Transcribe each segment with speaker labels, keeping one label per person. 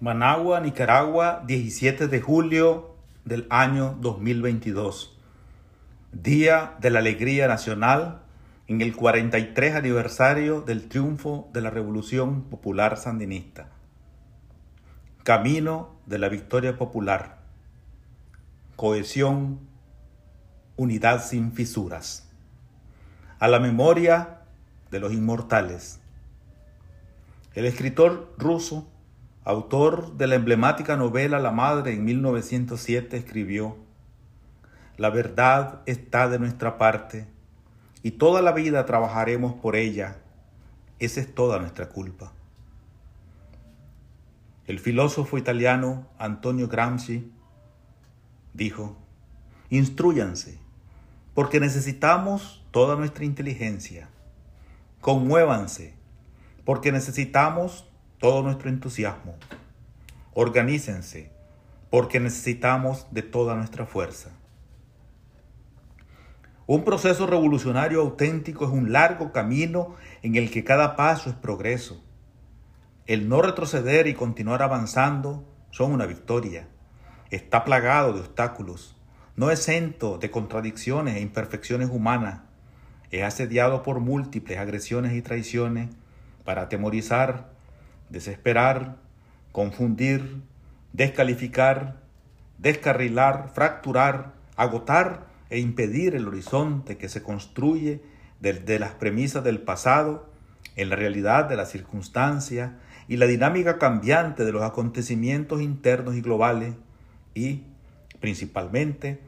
Speaker 1: Managua, Nicaragua, 17 de julio del año 2022. Día de la Alegría Nacional en el 43 aniversario del triunfo de la Revolución Popular Sandinista. Camino de la victoria popular. Cohesión, unidad sin fisuras. A la memoria de los inmortales. El escritor ruso autor de la emblemática novela La Madre en 1907, escribió, La verdad está de nuestra parte y toda la vida trabajaremos por ella. Esa es toda nuestra culpa. El filósofo italiano Antonio Gramsci dijo, Instruyanse, porque necesitamos toda nuestra inteligencia. Conmuévanse, porque necesitamos todo nuestro entusiasmo. Organícense, porque necesitamos de toda nuestra fuerza. Un proceso revolucionario auténtico es un largo camino en el que cada paso es progreso. El no retroceder y continuar avanzando son una victoria. Está plagado de obstáculos, no exento de contradicciones e imperfecciones humanas. Es asediado por múltiples agresiones y traiciones para atemorizar, desesperar, confundir, descalificar, descarrilar, fracturar, agotar e impedir el horizonte que se construye desde las premisas del pasado en la realidad de la circunstancia y la dinámica cambiante de los acontecimientos internos y globales y, principalmente,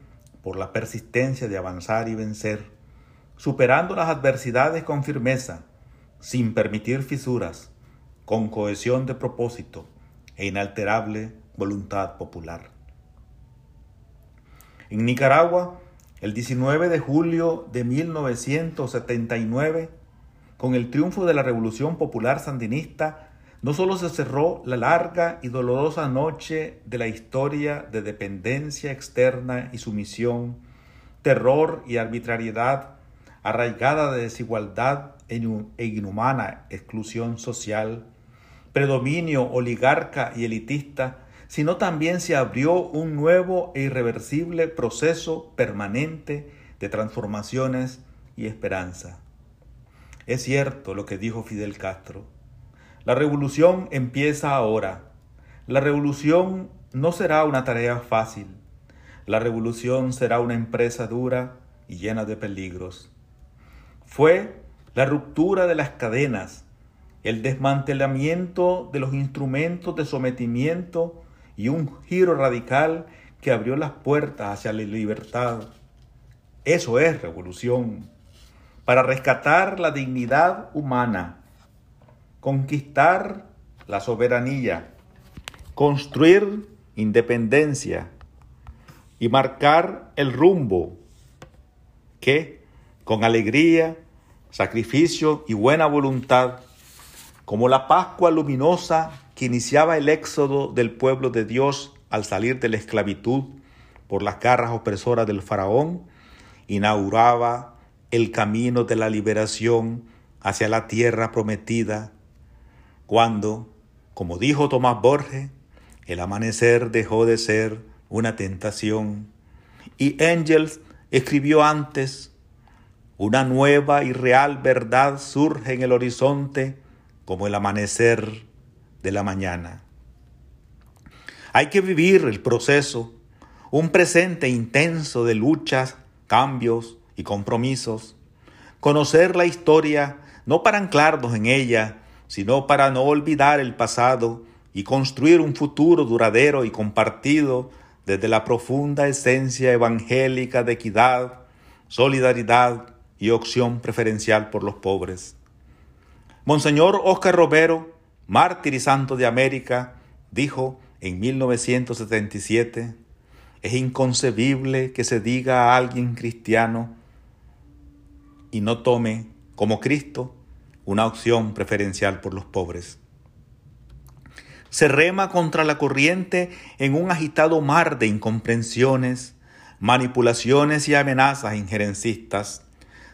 Speaker 1: por la persistencia de avanzar y vencer, superando las adversidades con firmeza, sin permitir fisuras, con cohesión de propósito e inalterable voluntad popular. En Nicaragua, el 19 de julio de 1979, con el triunfo de la Revolución Popular Sandinista, no solo se cerró la larga y dolorosa noche de la historia de dependencia externa y sumisión, terror y arbitrariedad, arraigada de desigualdad e inhumana exclusión social, predominio oligarca y elitista, sino también se abrió un nuevo e irreversible proceso permanente de transformaciones y esperanza. Es cierto lo que dijo Fidel Castro. La revolución empieza ahora. La revolución no será una tarea fácil. La revolución será una empresa dura y llena de peligros. Fue la ruptura de las cadenas, el desmantelamiento de los instrumentos de sometimiento y un giro radical que abrió las puertas hacia la libertad. Eso es revolución, para rescatar la dignidad humana, conquistar la soberanía, construir independencia y marcar el rumbo que, con alegría, sacrificio y buena voluntad, como la Pascua luminosa que iniciaba el éxodo del pueblo de Dios al salir de la esclavitud por las garras opresoras del faraón, inauguraba el camino de la liberación hacia la tierra prometida, cuando, como dijo Tomás Borges, el amanecer dejó de ser una tentación. Y Engels escribió antes, una nueva y real verdad surge en el horizonte como el amanecer de la mañana. Hay que vivir el proceso, un presente intenso de luchas, cambios y compromisos. Conocer la historia no para anclarnos en ella, sino para no olvidar el pasado y construir un futuro duradero y compartido desde la profunda esencia evangélica de equidad, solidaridad y opción preferencial por los pobres. Monseñor Oscar Romero, mártir y santo de América, dijo en 1977, es inconcebible que se diga a alguien cristiano y no tome, como Cristo, una opción preferencial por los pobres. Se rema contra la corriente en un agitado mar de incomprensiones, manipulaciones y amenazas injerencistas,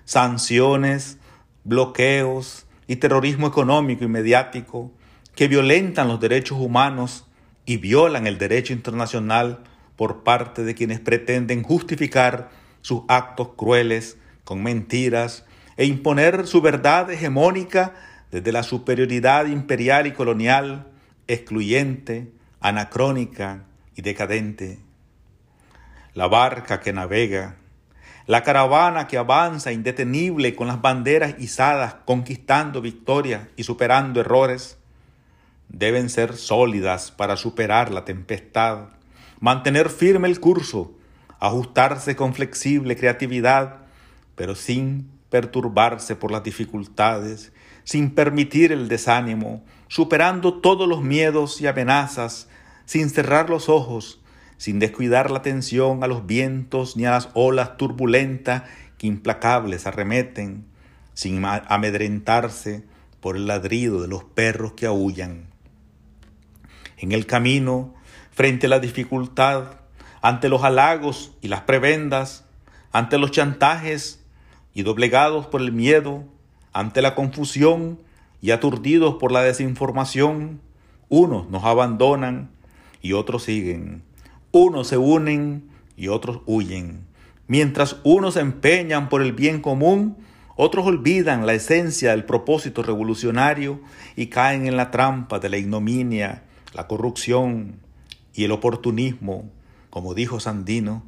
Speaker 1: sanciones, bloqueos, y terrorismo económico y mediático que violentan los derechos humanos y violan el derecho internacional por parte de quienes pretenden justificar sus actos crueles con mentiras e imponer su verdad hegemónica desde la superioridad imperial y colonial, excluyente, anacrónica y decadente. La barca que navega, la caravana que avanza indetenible con las banderas izadas, conquistando victorias y superando errores, deben ser sólidas para superar la tempestad, mantener firme el curso, ajustarse con flexible creatividad, pero sin perturbarse por las dificultades, sin permitir el desánimo, superando todos los miedos y amenazas, sin cerrar los ojos, sin descuidar la atención a los vientos ni a las olas turbulentas que implacables arremeten, sin amedrentarse por el ladrido de los perros que aullan. En el camino, frente a la dificultad, ante los halagos y las prebendas, ante los chantajes y doblegados por el miedo, ante la confusión y aturdidos por la desinformación, unos nos abandonan y otros siguen. Unos se unen y otros huyen. Mientras unos se empeñan por el bien común, otros olvidan la esencia del propósito revolucionario y caen en la trampa de la ignominia, la corrupción y el oportunismo, como dijo Sandino,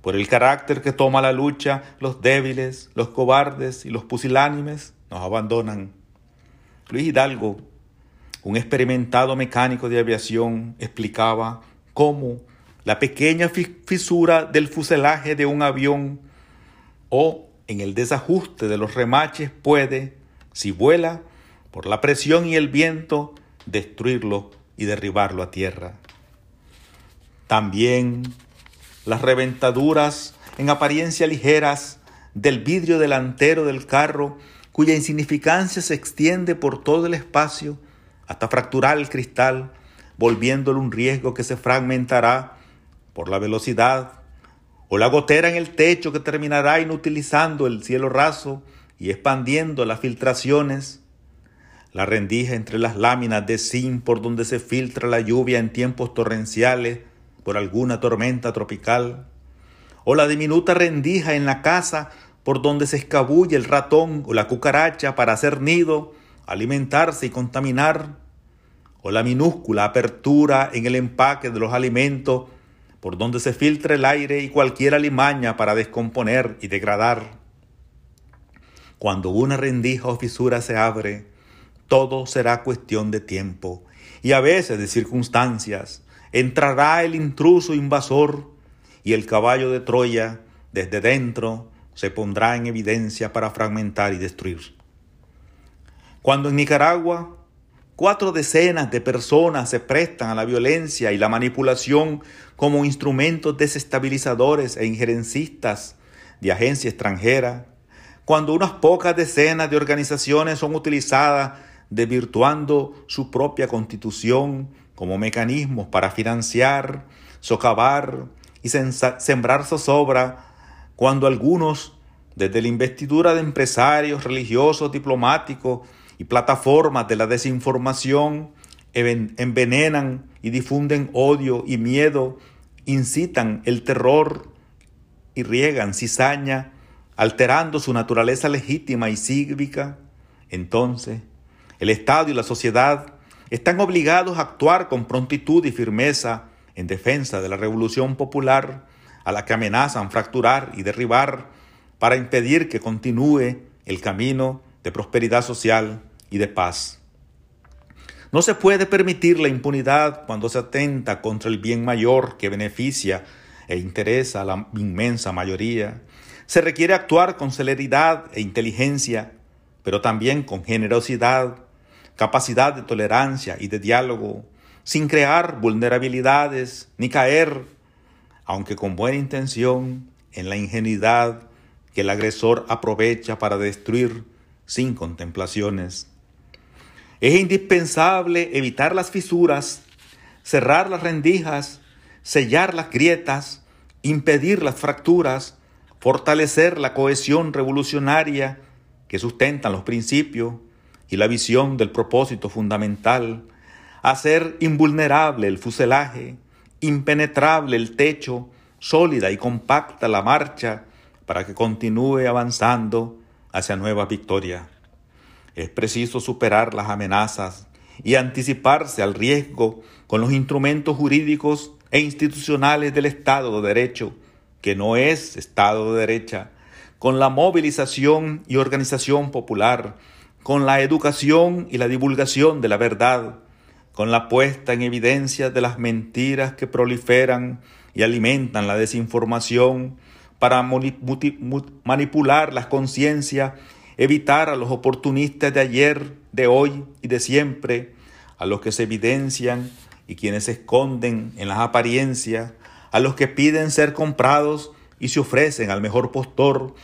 Speaker 1: por el carácter que toma la lucha, los débiles, los cobardes y los pusilánimes nos abandonan. Luis Hidalgo, un experimentado mecánico de aviación, explicaba cómo la pequeña fisura del fuselaje de un avión o en el desajuste de los remaches puede, si vuela, por la presión y el viento, destruirlo y derribarlo a tierra. También las reventaduras en apariencia ligeras del vidrio delantero del carro, cuya insignificancia se extiende por todo el espacio hasta fracturar el cristal, volviéndolo un riesgo que se fragmentará por la velocidad, o la gotera en el techo que terminará inutilizando el cielo raso y expandiendo las filtraciones, la rendija entre las láminas de zinc por donde se filtra la lluvia en tiempos torrenciales, por alguna tormenta tropical, o la diminuta rendija en la casa por donde se escabulle el ratón o la cucaracha para hacer nido, alimentarse y contaminar, o la minúscula apertura en el empaque de los alimentos por donde se filtra el aire y cualquier alimaña para descomponer y degradar. Cuando una rendija o fisura se abre, todo será cuestión de tiempo y a veces de circunstancias, entrará el intruso invasor y el caballo de Troya desde dentro se pondrá en evidencia para fragmentar y destruir. Cuando en Nicaragua cuatro decenas de personas se prestan a la violencia y la manipulación como instrumentos desestabilizadores e injerencistas de agencia extranjera, cuando unas pocas decenas de organizaciones son utilizadas desvirtuando su propia constitución como mecanismos para financiar, socavar y sembrar zozobra cuando algunos, desde la investidura de empresarios, religiosos, diplomáticos y plataformas de la desinformación, envenenan y difunden odio y miedo, incitan el terror y riegan cizaña, alterando su naturaleza legítima y cívica, entonces el Estado y la sociedad están obligados a actuar con prontitud y firmeza en defensa de la revolución popular a la que amenazan fracturar y derribar para impedir que continúe el camino de prosperidad social y de paz. No se puede permitir la impunidad cuando se atenta contra el bien mayor que beneficia e interesa a la inmensa mayoría. Se requiere actuar con celeridad e inteligencia, pero también con generosidad, capacidad de tolerancia y de diálogo, sin crear vulnerabilidades ni caer, aunque con buena intención, en la ingenuidad que el agresor aprovecha para destruir sin contemplaciones. Es indispensable evitar las fisuras, cerrar las rendijas, sellar las grietas, impedir las fracturas, fortalecer la cohesión revolucionaria que sustentan los principios y la visión del propósito fundamental, hacer invulnerable el fuselaje, impenetrable el techo, sólida y compacta la marcha para que continúe avanzando hacia nueva victoria. Es preciso superar las amenazas y anticiparse al riesgo con los instrumentos jurídicos e institucionales del Estado de Derecho, que no es Estado de Derecha, con la movilización y organización popular, con la educación y la divulgación de la verdad, con la puesta en evidencia de las mentiras que proliferan y alimentan la desinformación para manipular las conciencias, evitar a los oportunistas de ayer, de hoy y de siempre, a los que se evidencian y quienes se esconden en las apariencias, a los que piden ser comprados y se ofrecen al mejor postor,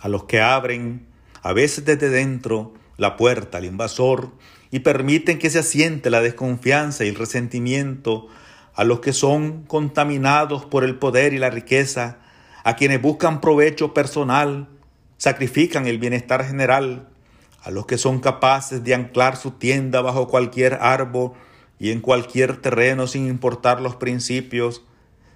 Speaker 1: a los que abren, a veces desde dentro, la puerta al invasor y permiten que se asiente la desconfianza y el resentimiento a los que son contaminados por el poder y la riqueza, a quienes buscan provecho personal, sacrifican el bienestar general, a los que son capaces de anclar su tienda bajo cualquier árbol y en cualquier terreno sin importar los principios,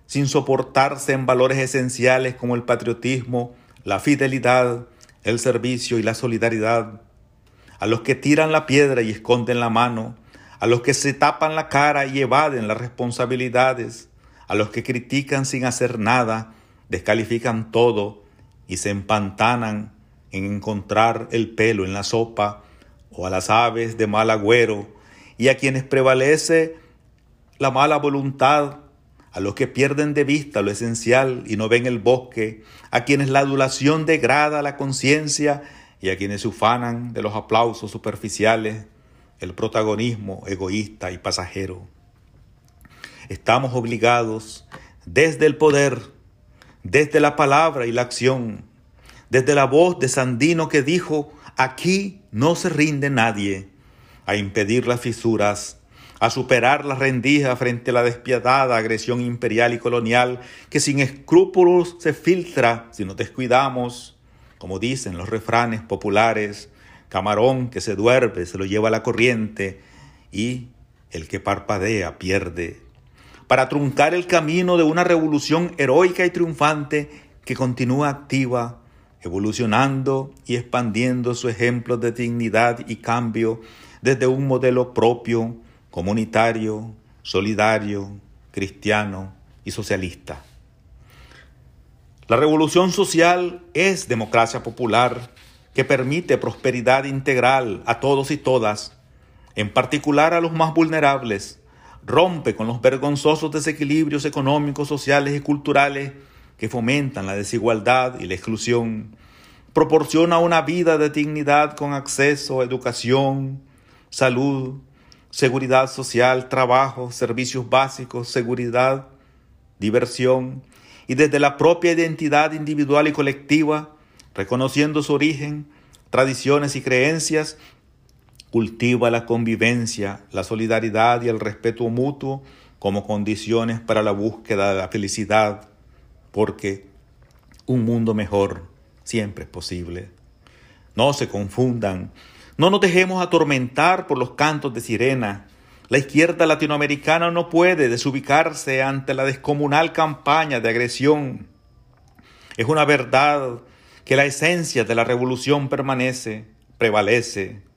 Speaker 1: sin soportarse en valores esenciales como el patriotismo, la fidelidad, el servicio y la solidaridad, a los que tiran la piedra y esconden la mano, a los que se tapan la cara y evaden las responsabilidades, a los que critican sin hacer nada, descalifican todo y se empantanan en encontrar el pelo en la sopa o a las aves de mal agüero y a quienes prevalece la mala voluntad, a los que pierden de vista lo esencial y no ven el bosque, a quienes la adulación degrada la conciencia y a quienes se ufanan de los aplausos superficiales el protagonismo egoísta y pasajero. Estamos obligados desde el poder, desde la palabra y la acción, desde la voz de Sandino que dijo, aquí no se rinde nadie, a impedir las fisuras, a superar la rendija frente a la despiadada agresión imperial y colonial que sin escrúpulos se filtra si nos descuidamos, como dicen los refranes populares, Camarón que se duerme se lo lleva la corriente y el que parpadea pierde. Para truncar el camino de una revolución heroica y triunfante que continúa activa, evolucionando y expandiendo su ejemplo de dignidad y cambio desde un modelo propio, comunitario, solidario, cristiano y socialista. La revolución social es democracia popular que permite prosperidad integral a todos y todas, en particular a los más vulnerables, rompe con los vergonzosos desequilibrios económicos, sociales y culturales que fomentan la desigualdad y la exclusión, proporciona una vida de dignidad con acceso a educación, salud, seguridad social, trabajo, servicios básicos, seguridad, diversión, y desde la propia identidad individual y colectiva, reconociendo su origen, tradiciones y creencias, cultiva la convivencia, la solidaridad y el respeto mutuo como condiciones para la búsqueda de la felicidad, porque un mundo mejor siempre es posible. No se confundan, no nos dejemos atormentar por los cantos de sirena. La izquierda latinoamericana no puede desubicarse ante la descomunal campaña de agresión. Es una verdad que la esencia de la revolución permanece, prevalece.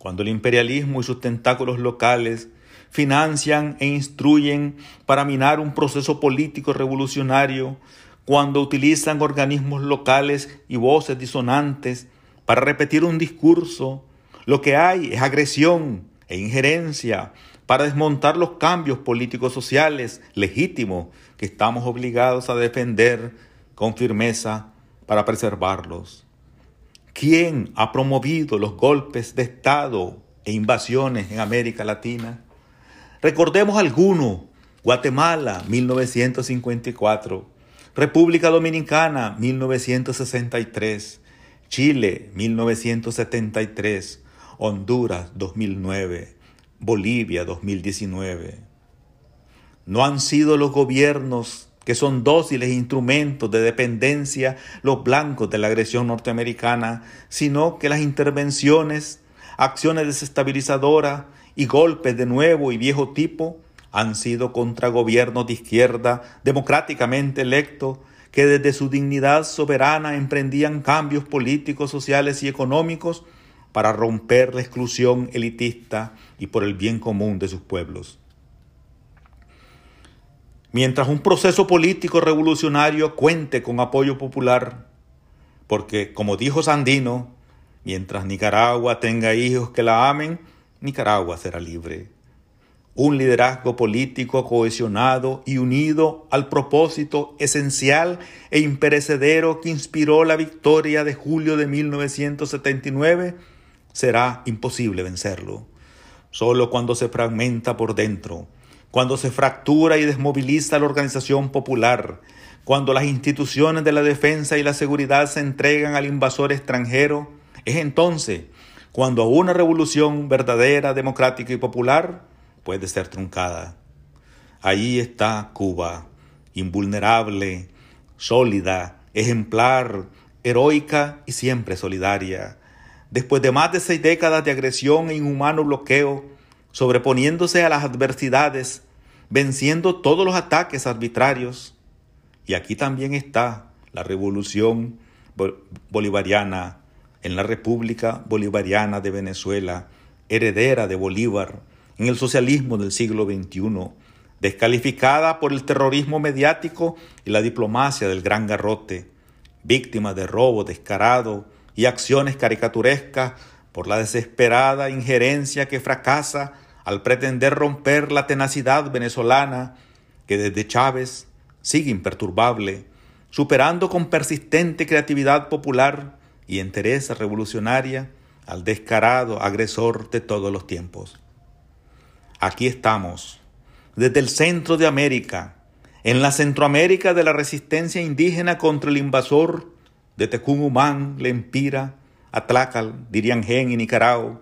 Speaker 1: Cuando el imperialismo y sus tentáculos locales financian e instruyen para minar un proceso político revolucionario, cuando utilizan organismos locales y voces disonantes para repetir un discurso, lo que hay es agresión e injerencia para desmontar los cambios políticos sociales legítimos que estamos obligados a defender con firmeza para preservarlos? ¿Quién ha promovido los golpes de Estado e invasiones en América Latina? Recordemos algunos. Guatemala, 1954. República Dominicana, 1963. Chile, 1973. Honduras, 2009. Bolivia, 2019. No han sido los gobiernos que son dóciles instrumentos de dependencia los blancos de la agresión norteamericana, sino que las intervenciones, acciones desestabilizadoras y golpes de nuevo y viejo tipo han sido contra gobiernos de izquierda democráticamente electos que desde su dignidad soberana emprendían cambios políticos, sociales y económicos para romper la exclusión elitista y por el bien común de sus pueblos. Mientras un proceso político revolucionario cuente con apoyo popular, porque como dijo Sandino, mientras Nicaragua tenga hijos que la amen, Nicaragua será libre. Un liderazgo político cohesionado y unido al propósito esencial e imperecedero que inspiró la victoria de julio de 1979 será imposible vencerlo. Solo cuando se fragmenta por dentro, cuando se fractura y desmoviliza la organización popular, cuando las instituciones de la defensa y la seguridad se entregan al invasor extranjero, es entonces cuando una revolución verdadera, democrática y popular puede ser truncada. Ahí está Cuba, invulnerable, sólida, ejemplar, heroica y siempre solidaria. Después de más de seis décadas de agresión e inhumano bloqueo, sobreponiéndose a las adversidades, venciendo todos los ataques arbitrarios. Y aquí también está la revolución bolivariana en la República Bolivariana de Venezuela, heredera de Bolívar, en el socialismo del siglo XXI, descalificada por el terrorismo mediático y la diplomacia del gran garrote, víctima de robo descarado y acciones caricaturescas por la desesperada injerencia que fracasa al pretender romper la tenacidad venezolana que desde Chávez sigue imperturbable, superando con persistente creatividad popular y entereza revolucionaria al descarado agresor de todos los tiempos. Aquí estamos, desde el centro de América, en la Centroamérica de la resistencia indígena contra el invasor de Tecumumán, Lempira, Atlácal, Diriangén y Nicaragua,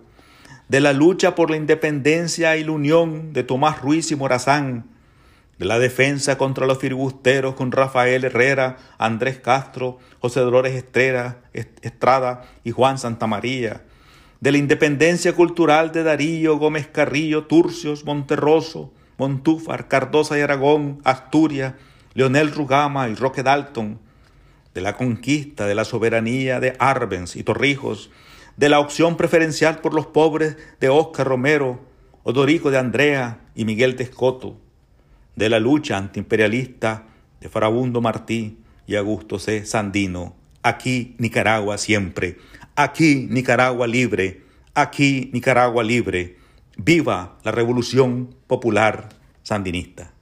Speaker 1: de la lucha por la independencia y la unión de Tomás Ruiz y Morazán, de la defensa contra los filibusteros con Rafael Herrera, Andrés Castro, José Dolores Estrada y Juan Santamaría, de la independencia cultural de Darío, Gómez Carrillo, Turcios, Monterroso, Montúfar, Cardosa y Aragón, Asturias, Leonel Rugama y Roque Dalton, de la conquista de la soberanía de Arbenz y Torrijos, de la opción preferencial por los pobres de Óscar Romero, Odorico de Andrea y Miguel Tescoto, de la lucha antiimperialista de Farabundo Martí y Augusto C. Sandino. Aquí Nicaragua siempre, aquí Nicaragua libre, aquí Nicaragua libre. Viva la revolución popular sandinista.